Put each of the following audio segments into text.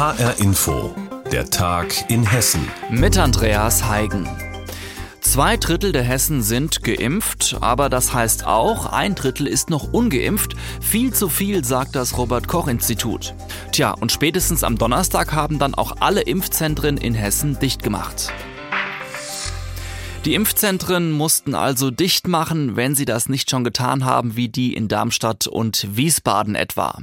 HR Info, der Tag in Hessen. Mit Andreas Heigen. Zwei Drittel der Hessen sind geimpft, aber das heißt auch, ein Drittel ist noch ungeimpft. Viel zu viel, sagt das Robert Koch Institut. Tja, und spätestens am Donnerstag haben dann auch alle Impfzentren in Hessen dicht gemacht. Die Impfzentren mussten also dicht machen, wenn sie das nicht schon getan haben, wie die in Darmstadt und Wiesbaden etwa.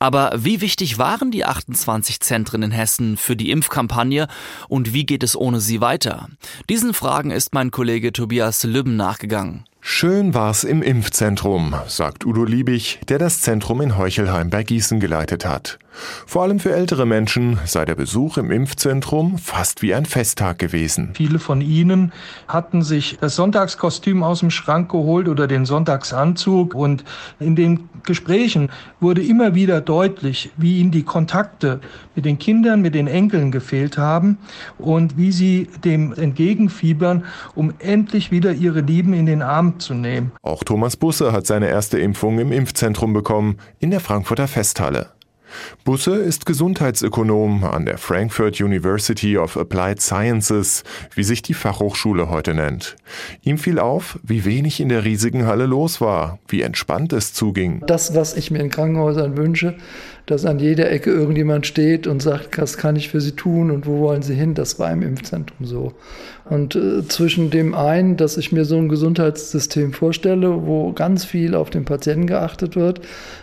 Aber wie wichtig waren die 28 Zentren in Hessen für die Impfkampagne und wie geht es ohne sie weiter? Diesen Fragen ist mein Kollege Tobias Lübben nachgegangen. Schön war's im Impfzentrum, sagt Udo Liebig, der das Zentrum in Heuchelheim bei Gießen geleitet hat. Vor allem für ältere Menschen sei der Besuch im Impfzentrum fast wie ein Festtag gewesen. Viele von ihnen hatten sich das Sonntagskostüm aus dem Schrank geholt oder den Sonntagsanzug und in den Gesprächen wurde immer wieder deutlich, wie ihnen die Kontakte mit den Kindern, mit den Enkeln gefehlt haben und wie sie dem entgegenfiebern, um endlich wieder ihre Lieben in den Arm zu nehmen. Auch Thomas Busse hat seine erste Impfung im Impfzentrum bekommen, in der Frankfurter Festhalle. Busse ist Gesundheitsökonom an der Frankfurt University of Applied Sciences, wie sich die Fachhochschule heute nennt. Ihm fiel auf, wie wenig in der riesigen Halle los war, wie entspannt es zuging. Das, was ich mir in Krankenhäusern wünsche, dass an jeder Ecke irgendjemand steht und sagt, was kann ich für Sie tun und wo wollen Sie hin, das war im Impfzentrum so. Und äh, zwischen dem einen, dass ich mir so ein Gesundheitssystem vorstelle, wo ganz viel auf den Patienten geachtet wird,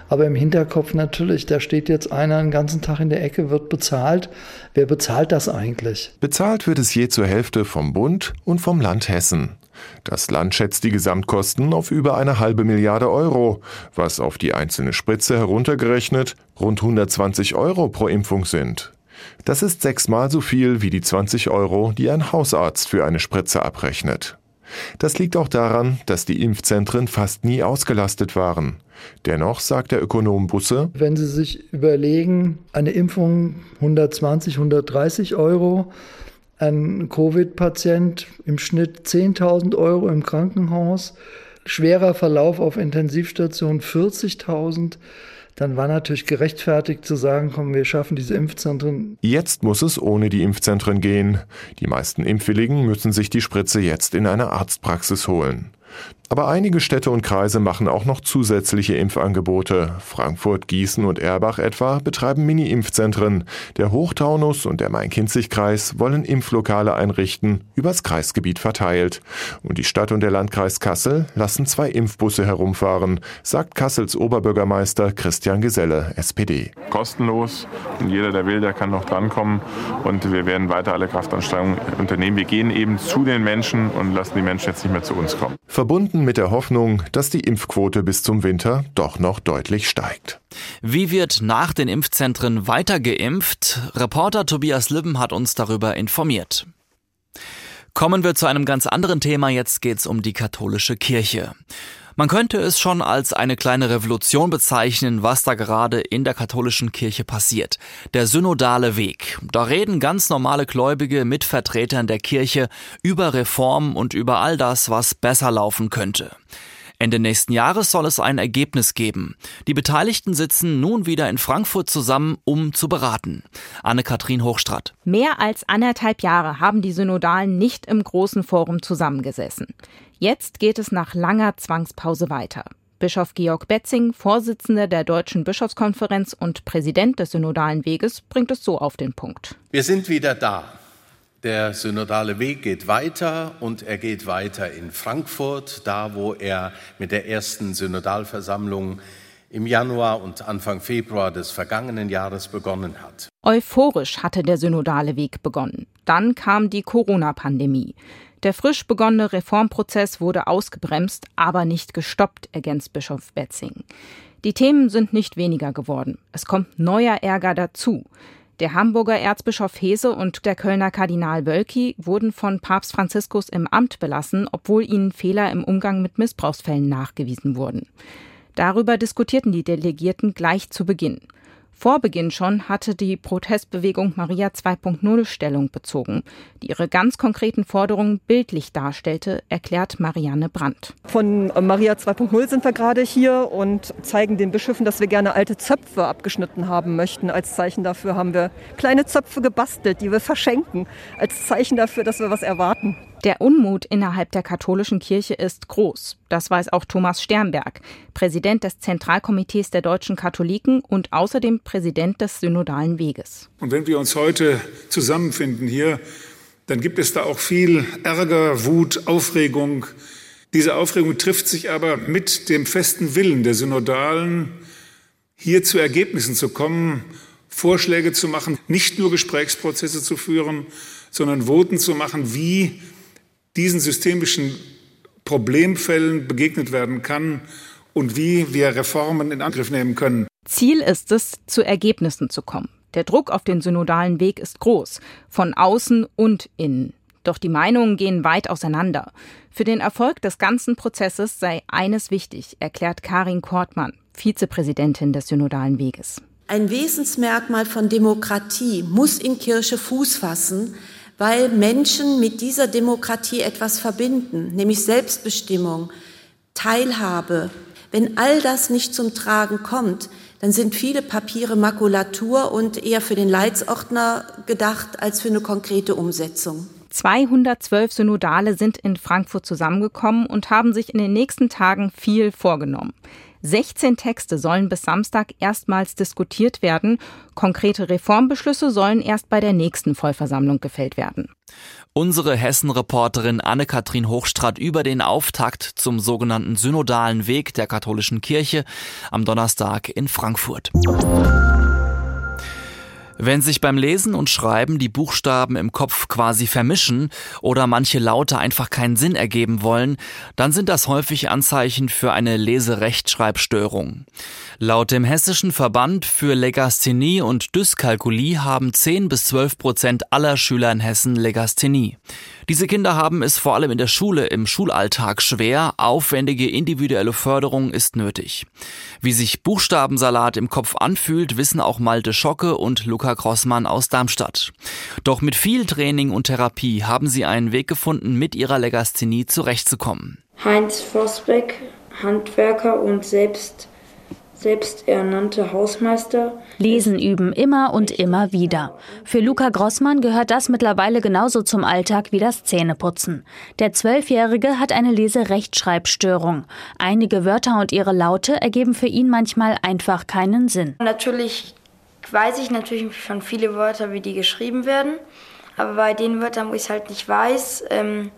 aber im Hinterkopf natürlich, da steht jetzt einer den ganzen Tag in der Ecke, wird bezahlt. Wer bezahlt das eigentlich? Bezahlt wird es je zur Hälfte vom Bund und vom Land Hessen. Das Land schätzt die Gesamtkosten auf über eine halbe Milliarde Euro, was auf die einzelne Spritze heruntergerechnet rund 120 Euro pro Impfung sind. Das ist sechsmal so viel wie die 20 Euro, die ein Hausarzt für eine Spritze abrechnet. Das liegt auch daran, dass die Impfzentren fast nie ausgelastet waren. Dennoch sagt der Ökonom Busse, wenn Sie sich überlegen, eine Impfung 120, 130 Euro, ein Covid-Patient im Schnitt 10.000 Euro im Krankenhaus, schwerer Verlauf auf Intensivstation 40.000, dann war natürlich gerechtfertigt zu sagen, komm, wir schaffen diese Impfzentren. Jetzt muss es ohne die Impfzentren gehen. Die meisten Impfwilligen müssen sich die Spritze jetzt in einer Arztpraxis holen. Aber einige Städte und Kreise machen auch noch zusätzliche Impfangebote. Frankfurt, Gießen und Erbach etwa betreiben Mini-Impfzentren. Der Hochtaunus und der Main-Kinzig-Kreis wollen Impflokale einrichten, übers Kreisgebiet verteilt. Und die Stadt und der Landkreis Kassel lassen zwei Impfbusse herumfahren, sagt Kassels Oberbürgermeister Christian Geselle, SPD. Kostenlos und jeder, der will, der kann noch drankommen. Und wir werden weiter alle Kraftanstrengungen unternehmen. Wir gehen eben zu den Menschen und lassen die Menschen jetzt nicht mehr zu uns kommen. Verbunden verbunden mit der Hoffnung, dass die Impfquote bis zum Winter doch noch deutlich steigt. Wie wird nach den Impfzentren weiter geimpft? Reporter Tobias Lübben hat uns darüber informiert. Kommen wir zu einem ganz anderen Thema. Jetzt geht's um die katholische Kirche. Man könnte es schon als eine kleine Revolution bezeichnen, was da gerade in der katholischen Kirche passiert. Der synodale Weg. Da reden ganz normale Gläubige mit Vertretern der Kirche über Reformen und über all das, was besser laufen könnte. Ende nächsten Jahres soll es ein Ergebnis geben. Die Beteiligten sitzen nun wieder in Frankfurt zusammen, um zu beraten. Anne-Kathrin Hochstratt. Mehr als anderthalb Jahre haben die Synodalen nicht im großen Forum zusammengesessen. Jetzt geht es nach langer Zwangspause weiter. Bischof Georg Betzing, Vorsitzender der Deutschen Bischofskonferenz und Präsident des Synodalen Weges, bringt es so auf den Punkt. Wir sind wieder da. Der synodale Weg geht weiter und er geht weiter in Frankfurt, da wo er mit der ersten Synodalversammlung im Januar und Anfang Februar des vergangenen Jahres begonnen hat. Euphorisch hatte der synodale Weg begonnen. Dann kam die Corona-Pandemie. Der frisch begonnene Reformprozess wurde ausgebremst, aber nicht gestoppt, ergänzt Bischof Betzing. Die Themen sind nicht weniger geworden. Es kommt neuer Ärger dazu. Der Hamburger Erzbischof Hese und der Kölner Kardinal Wölki wurden von Papst Franziskus im Amt belassen, obwohl ihnen Fehler im Umgang mit Missbrauchsfällen nachgewiesen wurden. Darüber diskutierten die Delegierten gleich zu Beginn. Vor Beginn schon hatte die Protestbewegung Maria 2.0 Stellung bezogen, die ihre ganz konkreten Forderungen bildlich darstellte, erklärt Marianne Brandt. Von Maria 2.0 sind wir gerade hier und zeigen den Bischöfen, dass wir gerne alte Zöpfe abgeschnitten haben möchten. Als Zeichen dafür haben wir kleine Zöpfe gebastelt, die wir verschenken, als Zeichen dafür, dass wir was erwarten. Der Unmut innerhalb der katholischen Kirche ist groß. Das weiß auch Thomas Sternberg, Präsident des Zentralkomitees der deutschen Katholiken und außerdem Präsident des Synodalen Weges. Und wenn wir uns heute zusammenfinden hier, dann gibt es da auch viel Ärger, Wut, Aufregung. Diese Aufregung trifft sich aber mit dem festen Willen der Synodalen, hier zu Ergebnissen zu kommen, Vorschläge zu machen, nicht nur Gesprächsprozesse zu führen, sondern Voten zu machen, wie diesen systemischen Problemfällen begegnet werden kann und wie wir Reformen in Angriff nehmen können. Ziel ist es, zu Ergebnissen zu kommen. Der Druck auf den synodalen Weg ist groß, von außen und innen. Doch die Meinungen gehen weit auseinander. Für den Erfolg des ganzen Prozesses sei eines wichtig, erklärt Karin Kortmann, Vizepräsidentin des Synodalen Weges. Ein Wesensmerkmal von Demokratie muss in Kirche Fuß fassen, weil Menschen mit dieser Demokratie etwas verbinden, nämlich Selbstbestimmung, Teilhabe. Wenn all das nicht zum Tragen kommt, dann sind viele Papiere Makulatur und eher für den Leitsordner gedacht als für eine konkrete Umsetzung. 212 Synodale sind in Frankfurt zusammengekommen und haben sich in den nächsten Tagen viel vorgenommen. 16 Texte sollen bis Samstag erstmals diskutiert werden. Konkrete Reformbeschlüsse sollen erst bei der nächsten Vollversammlung gefällt werden. Unsere Hessen-Reporterin Anne-Kathrin Hochstrat über den Auftakt zum sogenannten synodalen Weg der katholischen Kirche am Donnerstag in Frankfurt. Wenn sich beim Lesen und Schreiben die Buchstaben im Kopf quasi vermischen oder manche Laute einfach keinen Sinn ergeben wollen, dann sind das häufig Anzeichen für eine Leserechtschreibstörung. Laut dem Hessischen Verband für Legasthenie und Dyskalkulie haben 10 bis 12 Prozent aller Schüler in Hessen Legasthenie. Diese Kinder haben es vor allem in der Schule im Schulalltag schwer. Aufwendige individuelle Förderung ist nötig. Wie sich Buchstabensalat im Kopf anfühlt, wissen auch Malte Schocke und Luca Grossmann aus Darmstadt. Doch mit viel Training und Therapie haben sie einen Weg gefunden, mit ihrer Legasthenie zurechtzukommen. Heinz Vosbeck, Handwerker und selbst selbsternannte Hausmeister. Lesen üben immer und immer wieder. Für Luca Grossmann gehört das mittlerweile genauso zum Alltag wie das Zähneputzen. Der Zwölfjährige hat eine Leserechtschreibstörung. Einige Wörter und ihre Laute ergeben für ihn manchmal einfach keinen Sinn. Natürlich weiß ich natürlich schon viele Wörter, wie die geschrieben werden. Aber bei den Wörtern, wo ich es halt nicht weiß, ähm,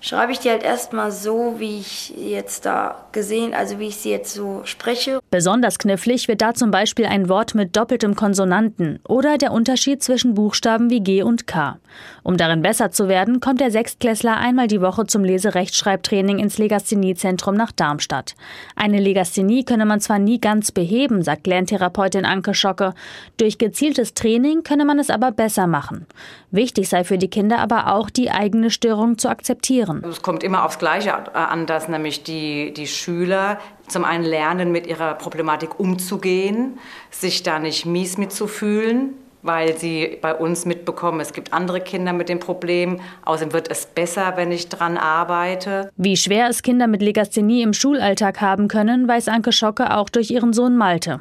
schreibe ich die halt erstmal so, wie ich jetzt da gesehen, also wie ich sie jetzt so spreche. Besonders knifflig wird da zum Beispiel ein Wort mit doppeltem Konsonanten oder der Unterschied zwischen Buchstaben wie G und K. Um darin besser zu werden, kommt der Sechstklässler einmal die Woche zum Leserechtschreibtraining ins Legastheniezentrum nach Darmstadt. Eine Legasthenie könne man zwar nie ganz beheben, sagt Lerntherapeutin Anke Schocke. Durch gezieltes Training könne man es aber besser machen. Wichtig sei für die Kinder aber auch, die eigene Störung zu akzeptieren. Es kommt immer aufs Gleiche an, dass nämlich die, die Schüler zum einen lernen, mit ihrer Problematik umzugehen, sich da nicht mies mitzufühlen, weil sie bei uns mitbekommen, es gibt andere Kinder mit dem Problem. Außerdem wird es besser, wenn ich dran arbeite. Wie schwer es Kinder mit Legasthenie im Schulalltag haben können, weiß Anke Schocke auch durch ihren Sohn Malte.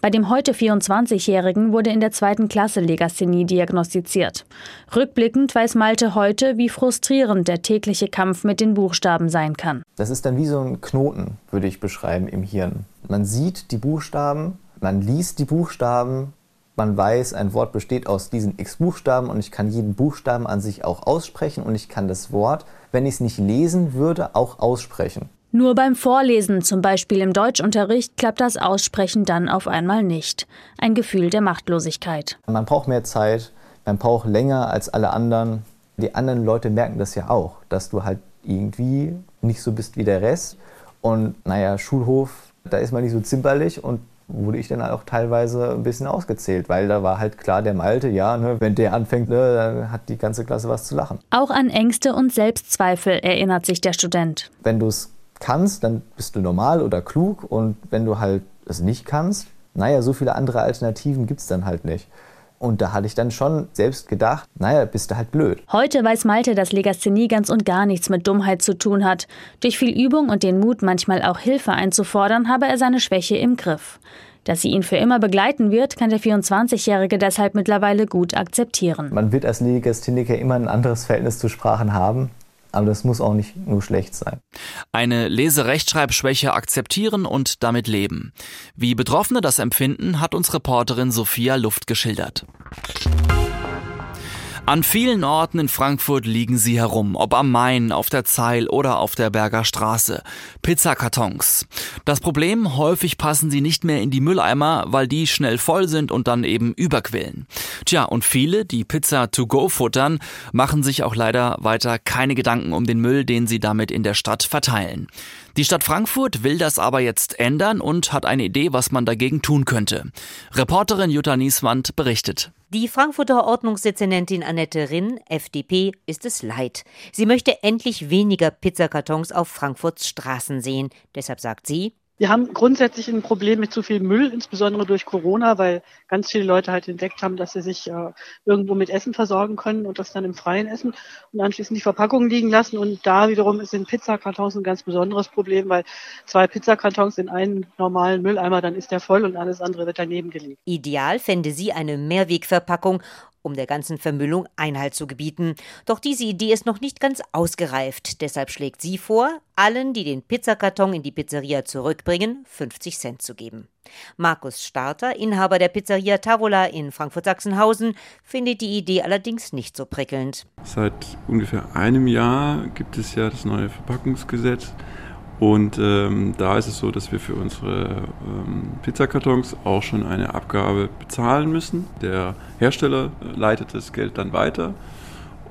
Bei dem heute 24-Jährigen wurde in der zweiten Klasse Legasthenie diagnostiziert. Rückblickend weiß Malte heute, wie frustrierend der tägliche Kampf mit den Buchstaben sein kann. Das ist dann wie so ein Knoten, würde ich beschreiben, im Hirn. Man sieht die Buchstaben, man liest die Buchstaben, man weiß, ein Wort besteht aus diesen x Buchstaben und ich kann jeden Buchstaben an sich auch aussprechen und ich kann das Wort, wenn ich es nicht lesen würde, auch aussprechen. Nur beim Vorlesen, zum Beispiel im Deutschunterricht, klappt das Aussprechen dann auf einmal nicht. Ein Gefühl der Machtlosigkeit. Man braucht mehr Zeit, man braucht länger als alle anderen. Die anderen Leute merken das ja auch, dass du halt irgendwie nicht so bist wie der Rest. Und naja, Schulhof, da ist man nicht so zimperlich und wurde ich dann auch teilweise ein bisschen ausgezählt, weil da war halt klar, der Malte, ja, ne, wenn der anfängt, ne, dann hat die ganze Klasse was zu lachen. Auch an Ängste und Selbstzweifel erinnert sich der Student. Wenn du es kannst, dann bist du normal oder klug und wenn du halt es nicht kannst, naja, so viele andere Alternativen gibt es dann halt nicht. Und da hatte ich dann schon selbst gedacht, naja, bist du halt blöd. Heute weiß Malte, dass Legasthenie ganz und gar nichts mit Dummheit zu tun hat. Durch viel Übung und den Mut, manchmal auch Hilfe einzufordern, habe er seine Schwäche im Griff. Dass sie ihn für immer begleiten wird, kann der 24-Jährige deshalb mittlerweile gut akzeptieren. Man wird als Legastheniker immer ein anderes Verhältnis zu Sprachen haben. Aber das muss auch nicht nur schlecht sein. Eine Leserechtschreibschwäche akzeptieren und damit leben. Wie Betroffene das empfinden, hat uns Reporterin Sophia Luft geschildert. An vielen Orten in Frankfurt liegen sie herum, ob am Main, auf der Zeil oder auf der Berger Straße. Pizzakartons. Das Problem, häufig passen sie nicht mehr in die Mülleimer, weil die schnell voll sind und dann eben überquillen. Tja, und viele, die Pizza to go futtern, machen sich auch leider weiter keine Gedanken um den Müll, den sie damit in der Stadt verteilen. Die Stadt Frankfurt will das aber jetzt ändern und hat eine Idee, was man dagegen tun könnte. Reporterin Jutta Nieswand berichtet. Die Frankfurter Ordnungsdezernentin Annette Rinn, FDP, ist es leid. Sie möchte endlich weniger Pizzakartons auf Frankfurts Straßen sehen. Deshalb sagt sie, wir haben grundsätzlich ein Problem mit zu viel Müll, insbesondere durch Corona, weil ganz viele Leute halt entdeckt haben, dass sie sich äh, irgendwo mit Essen versorgen können und das dann im Freien essen und anschließend die Verpackungen liegen lassen. Und da wiederum sind Pizzakartons ein ganz besonderes Problem, weil zwei Pizzakartons in einen normalen Mülleimer, dann ist der voll und alles andere wird daneben gelegt. Ideal fände sie eine Mehrwegverpackung um der ganzen Vermüllung Einhalt zu gebieten. Doch diese Idee ist noch nicht ganz ausgereift. Deshalb schlägt sie vor, allen, die den Pizzakarton in die Pizzeria zurückbringen, 50 Cent zu geben. Markus Starter, Inhaber der Pizzeria Tavola in Frankfurt-Sachsenhausen, findet die Idee allerdings nicht so prickelnd. Seit ungefähr einem Jahr gibt es ja das neue Verpackungsgesetz. Und ähm, da ist es so, dass wir für unsere ähm, Pizzakartons auch schon eine Abgabe bezahlen müssen. Der Hersteller äh, leitet das Geld dann weiter.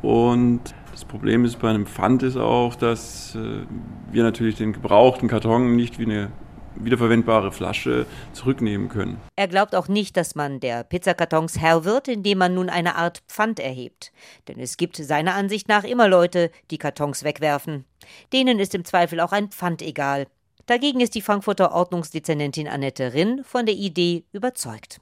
Und das Problem ist bei einem Pfand ist auch, dass äh, wir natürlich den gebrauchten Karton nicht wie eine wiederverwendbare Flasche zurücknehmen können. Er glaubt auch nicht, dass man der Pizzakartons Herr wird, indem man nun eine Art Pfand erhebt. Denn es gibt seiner Ansicht nach immer Leute, die Kartons wegwerfen. Denen ist im Zweifel auch ein Pfand egal. Dagegen ist die Frankfurter Ordnungsdezernentin Annette Rinn von der Idee überzeugt.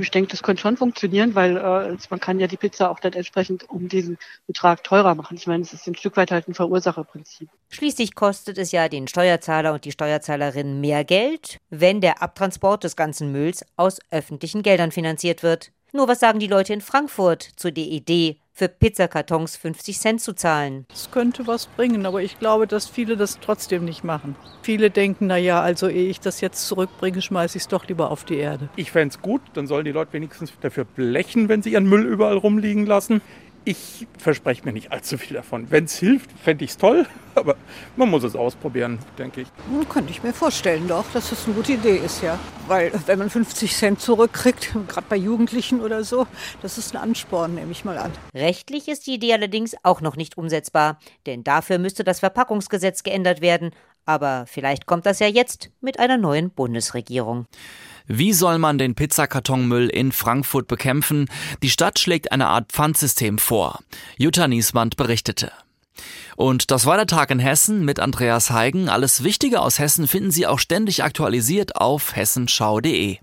Ich denke, das könnte schon funktionieren, weil äh, man kann ja die Pizza auch dann entsprechend um diesen Betrag teurer machen. Ich meine, es ist ein Stück weit halt ein Verursacherprinzip. Schließlich kostet es ja den Steuerzahler und die Steuerzahlerin mehr Geld, wenn der Abtransport des ganzen Mülls aus öffentlichen Geldern finanziert wird. Nur was sagen die Leute in Frankfurt zu der Idee, für Pizzakartons 50 Cent zu zahlen? Es könnte was bringen, aber ich glaube, dass viele das trotzdem nicht machen. Viele denken, naja, also ehe ich das jetzt zurückbringe, schmeiße ich es doch lieber auf die Erde. Ich fände es gut, dann sollen die Leute wenigstens dafür blechen, wenn sie ihren Müll überall rumliegen lassen. Ich verspreche mir nicht allzu viel davon. Wenn es hilft, fände ich es toll, aber man muss es ausprobieren, denke ich. Könnte ich mir vorstellen, doch, dass das eine gute Idee ist, ja. Weil wenn man 50 Cent zurückkriegt, gerade bei Jugendlichen oder so, das ist ein Ansporn, nehme ich mal an. Rechtlich ist die Idee allerdings auch noch nicht umsetzbar, denn dafür müsste das Verpackungsgesetz geändert werden. Aber vielleicht kommt das ja jetzt mit einer neuen Bundesregierung. Wie soll man den Pizzakartonmüll in Frankfurt bekämpfen? Die Stadt schlägt eine Art Pfandsystem vor. Jutta Nieswand berichtete. Und das war der Tag in Hessen mit Andreas Heigen. Alles Wichtige aus Hessen finden Sie auch ständig aktualisiert auf hessenschau.de.